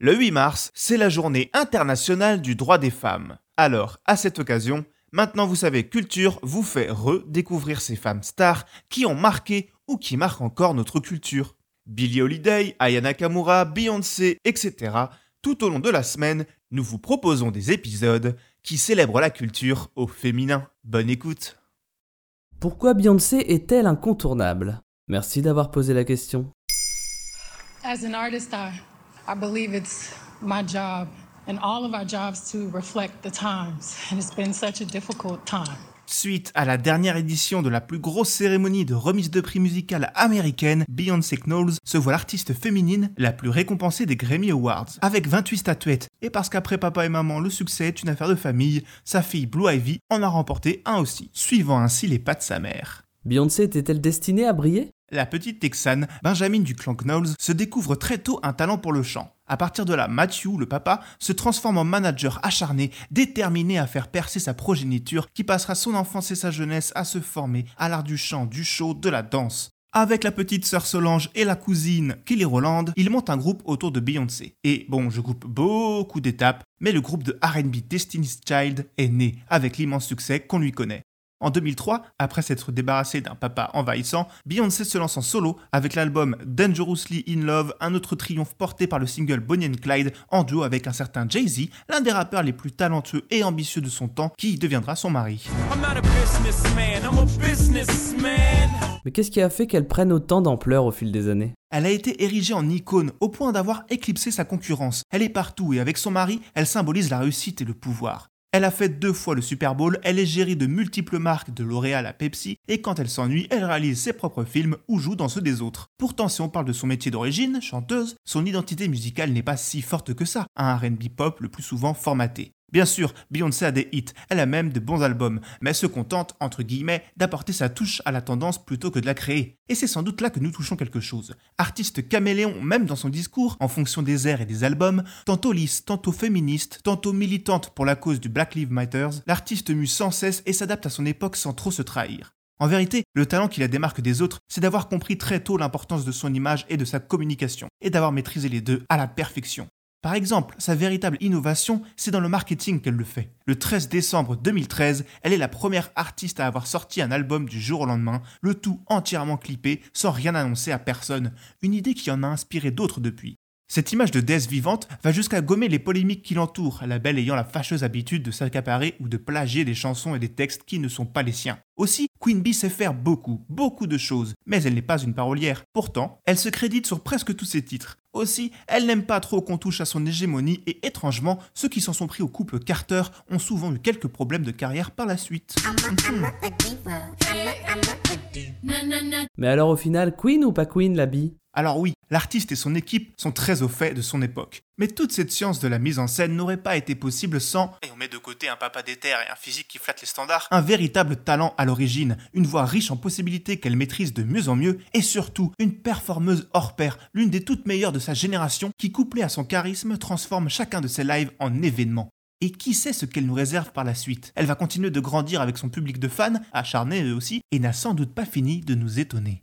Le 8 mars, c'est la journée internationale du droit des femmes. Alors, à cette occasion, maintenant vous savez, Culture vous fait redécouvrir ces femmes stars qui ont marqué ou qui marquent encore notre culture. Billie Holiday, Aya Nakamura, Beyoncé, etc. Tout au long de la semaine, nous vous proposons des épisodes qui célèbrent la culture au féminin. Bonne écoute. Pourquoi Beyoncé est-elle incontournable? Merci d'avoir posé la question. As an artist, I, I believe it's my job and all of our jobs to reflect the times. And it's been such a difficult time. Suite à la dernière édition de la plus grosse cérémonie de remise de prix musicale américaine, Beyoncé Knowles se voit l'artiste féminine la plus récompensée des Grammy Awards, avec 28 statuettes. Et parce qu'après papa et maman, le succès est une affaire de famille, sa fille Blue Ivy en a remporté un aussi, suivant ainsi les pas de sa mère. Beyoncé était-elle destinée à briller? La petite Texane, Benjamin du clan Knowles, se découvre très tôt un talent pour le chant. À partir de là, Matthew, le papa, se transforme en manager acharné, déterminé à faire percer sa progéniture qui passera son enfance et sa jeunesse à se former à l'art du chant, du show, de la danse. Avec la petite sœur Solange et la cousine Kelly Roland, il monte un groupe autour de Beyoncé. Et bon, je coupe beaucoup d'étapes, mais le groupe de RB Destiny's Child est né avec l'immense succès qu'on lui connaît. En 2003, après s'être débarrassé d'un papa envahissant, Beyoncé se lance en solo avec l'album Dangerously in Love, un autre triomphe porté par le single Bonnie and Clyde en duo avec un certain Jay-Z, l'un des rappeurs les plus talentueux et ambitieux de son temps, qui deviendra son mari. I'm not a businessman, I'm a businessman. Mais qu'est-ce qui a fait qu'elle prenne autant d'ampleur au fil des années? Elle a été érigée en icône au point d'avoir éclipsé sa concurrence. Elle est partout et avec son mari, elle symbolise la réussite et le pouvoir. Elle a fait deux fois le Super Bowl, elle est gérée de multiples marques de L'Oréal à Pepsi, et quand elle s'ennuie, elle réalise ses propres films ou joue dans ceux des autres. Pourtant, si on parle de son métier d'origine, chanteuse, son identité musicale n'est pas si forte que ça, un RB pop le plus souvent formaté. Bien sûr, Beyoncé a des hits, elle a même de bons albums, mais elle se contente, entre guillemets, d'apporter sa touche à la tendance plutôt que de la créer. Et c'est sans doute là que nous touchons quelque chose. Artiste caméléon, même dans son discours, en fonction des airs et des albums, tantôt lisse, tantôt féministe, tantôt militante pour la cause du Black Lives Matter, l'artiste mue sans cesse et s'adapte à son époque sans trop se trahir. En vérité, le talent qui la démarque des autres, c'est d'avoir compris très tôt l'importance de son image et de sa communication, et d'avoir maîtrisé les deux à la perfection. Par exemple, sa véritable innovation, c'est dans le marketing qu'elle le fait. Le 13 décembre 2013, elle est la première artiste à avoir sorti un album du jour au lendemain, le tout entièrement clippé, sans rien annoncer à personne, une idée qui en a inspiré d'autres depuis. Cette image de déesse vivante va jusqu'à gommer les polémiques qui l'entourent, la belle ayant la fâcheuse habitude de s'accaparer ou de plagier des chansons et des textes qui ne sont pas les siens. Aussi, Queen Bee sait faire beaucoup, beaucoup de choses, mais elle n'est pas une parolière. Pourtant, elle se crédite sur presque tous ses titres. Aussi, elle n'aime pas trop qu'on touche à son hégémonie et étrangement, ceux qui s'en sont pris au couple Carter ont souvent eu quelques problèmes de carrière par la suite. Mais alors au final, Queen ou pas Queen la bille? Alors oui, l'artiste et son équipe sont très au fait de son époque. Mais toute cette science de la mise en scène n'aurait pas été possible sans, et on met de côté un papa d'éther et un physique qui flatte les standards, un véritable talent à l'origine, une voix riche en possibilités qu'elle maîtrise de mieux en mieux, et surtout une performeuse hors pair, l'une des toutes meilleures de sa génération, qui couplée à son charisme transforme chacun de ses lives en événement. Et qui sait ce qu'elle nous réserve par la suite? Elle va continuer de grandir avec son public de fans, acharnés eux aussi, et n'a sans doute pas fini de nous étonner.